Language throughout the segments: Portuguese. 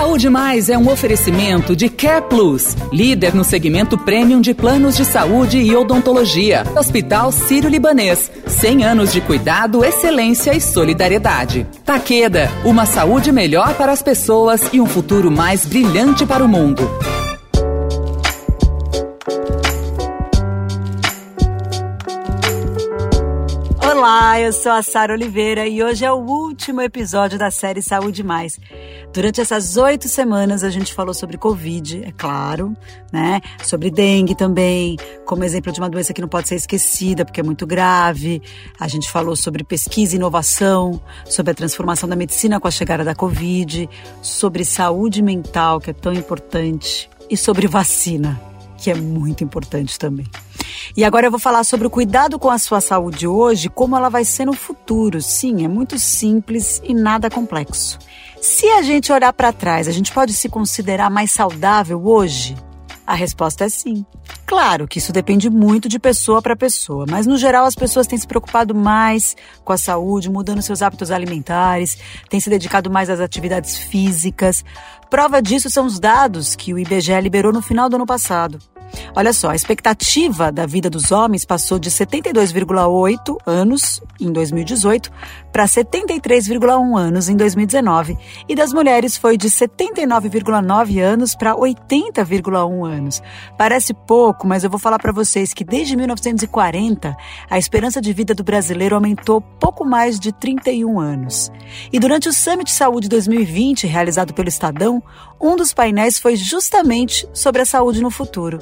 Saúde Mais é um oferecimento de Care Plus, líder no segmento premium de planos de saúde e odontologia. Hospital Sírio-Libanês, 100 anos de cuidado, excelência e solidariedade. Taqueda, uma saúde melhor para as pessoas e um futuro mais brilhante para o mundo. Olá, eu sou a Sara Oliveira e hoje é o último episódio da série Saúde Mais. Durante essas oito semanas a gente falou sobre Covid, é claro, né? Sobre dengue também, como exemplo de uma doença que não pode ser esquecida porque é muito grave. A gente falou sobre pesquisa e inovação, sobre a transformação da medicina com a chegada da Covid, sobre saúde mental, que é tão importante, e sobre vacina, que é muito importante também. E agora eu vou falar sobre o cuidado com a sua saúde hoje, como ela vai ser no futuro. Sim, é muito simples e nada complexo. Se a gente olhar para trás, a gente pode se considerar mais saudável hoje? A resposta é sim. Claro que isso depende muito de pessoa para pessoa, mas no geral as pessoas têm se preocupado mais com a saúde, mudando seus hábitos alimentares, têm se dedicado mais às atividades físicas. Prova disso são os dados que o IBGE liberou no final do ano passado. Olha só, a expectativa da vida dos homens passou de 72,8 anos em 2018 para 73,1 anos em 2019 e das mulheres foi de 79,9 anos para 80,1 anos. Parece pouco, mas eu vou falar para vocês que desde 1940 a esperança de vida do brasileiro aumentou pouco mais de 31 anos. E durante o Summit Saúde 2020, realizado pelo Estadão, um dos painéis foi justamente sobre a saúde no futuro.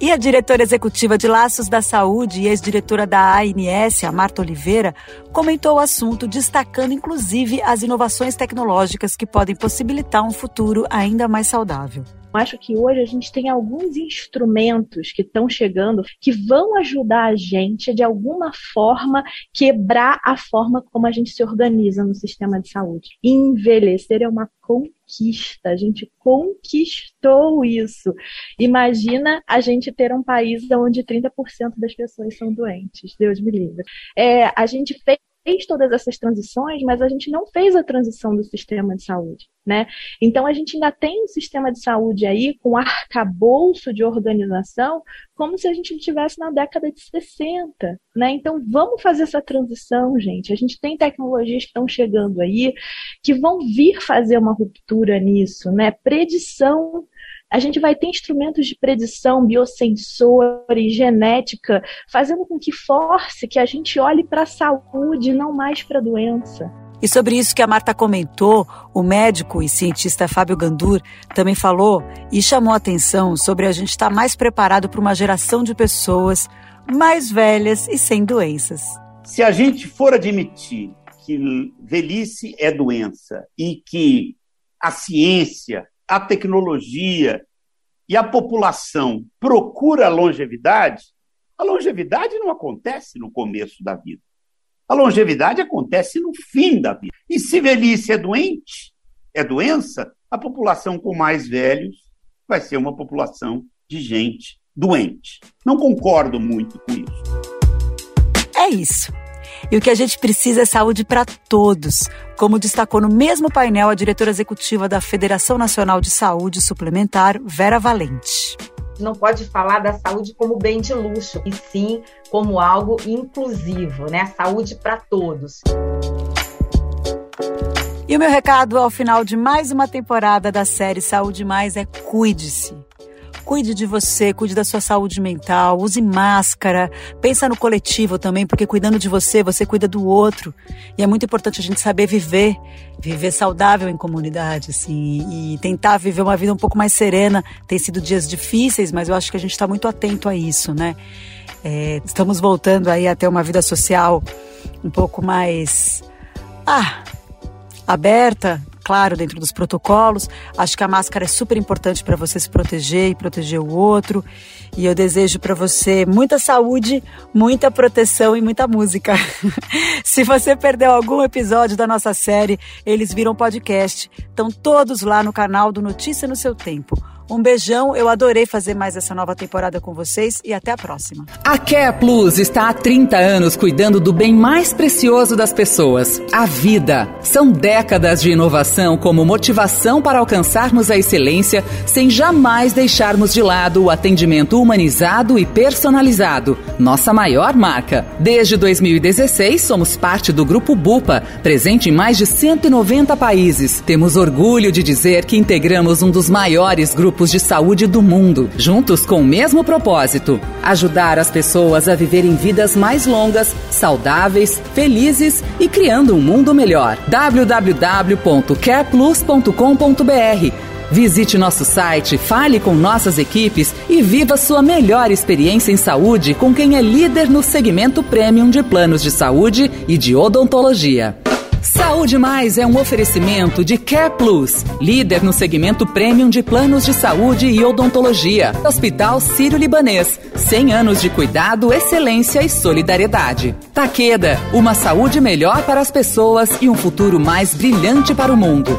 E a diretora executiva de Laços da Saúde e ex-diretora da ANS, a Marta Oliveira, comentou o assunto, destacando inclusive as inovações tecnológicas que podem possibilitar um futuro ainda mais saudável. Acho que hoje a gente tem alguns instrumentos que estão chegando que vão ajudar a gente, de alguma forma, quebrar a forma como a gente se organiza no sistema de saúde. Envelhecer é uma conquista, a gente conquistou isso. Imagina a gente ter um país onde 30% das pessoas são doentes, Deus me livre. É, a gente fez fez todas essas transições, mas a gente não fez a transição do sistema de saúde, né? Então a gente ainda tem um sistema de saúde aí com arcabouço de organização, como se a gente estivesse na década de 60, né? Então vamos fazer essa transição, gente. A gente tem tecnologias que estão chegando aí que vão vir fazer uma ruptura nisso, né? Predição a gente vai ter instrumentos de predição, biosensores, genética, fazendo com que force que a gente olhe para a saúde, não mais para a doença. E sobre isso que a Marta comentou, o médico e cientista Fábio Gandur também falou e chamou a atenção sobre a gente estar mais preparado para uma geração de pessoas mais velhas e sem doenças. Se a gente for admitir que velhice é doença e que a ciência a tecnologia e a população procura longevidade, a longevidade não acontece no começo da vida. A longevidade acontece no fim da vida. E se velhice é doente, é doença, a população com mais velhos vai ser uma população de gente doente. Não concordo muito com isso. É isso. E o que a gente precisa é saúde para todos, como destacou no mesmo painel a diretora executiva da Federação Nacional de Saúde Suplementar, Vera Valente não pode falar da saúde como bem de luxo, e sim como algo inclusivo, né? Saúde para todos. E o meu recado ao final de mais uma temporada da série Saúde Mais é cuide-se. Cuide de você, cuide da sua saúde mental, use máscara, pensa no coletivo também, porque cuidando de você, você cuida do outro. E é muito importante a gente saber viver, viver saudável em comunidade, assim, e tentar viver uma vida um pouco mais serena. Tem sido dias difíceis, mas eu acho que a gente está muito atento a isso, né? É, estamos voltando aí a ter uma vida social um pouco mais ah, aberta, claro, dentro dos protocolos. Acho que a máscara é super importante para você se proteger e proteger o outro. E eu desejo para você muita saúde, muita proteção e muita música. se você perdeu algum episódio da nossa série, eles viram podcast. Estão todos lá no canal do Notícia no Seu Tempo. Um beijão, eu adorei fazer mais essa nova temporada com vocês e até a próxima. A Care Plus está há 30 anos cuidando do bem mais precioso das pessoas, a vida. São décadas de inovação como motivação para alcançarmos a excelência sem jamais deixarmos de lado o atendimento humanizado e personalizado, nossa maior marca. Desde 2016, somos parte do Grupo Bupa, presente em mais de 190 países. Temos orgulho de dizer que integramos um dos maiores grupos de saúde do mundo, juntos com o mesmo propósito: ajudar as pessoas a viverem vidas mais longas, saudáveis, felizes e criando um mundo melhor. www.careplus.com.br Visite nosso site, fale com nossas equipes e viva sua melhor experiência em saúde com quem é líder no segmento premium de planos de saúde e de odontologia. Saúde Mais é um oferecimento de Care Plus, líder no segmento premium de planos de saúde e odontologia. Hospital Sírio-Libanês, 100 anos de cuidado, excelência e solidariedade. Taqueda, uma saúde melhor para as pessoas e um futuro mais brilhante para o mundo.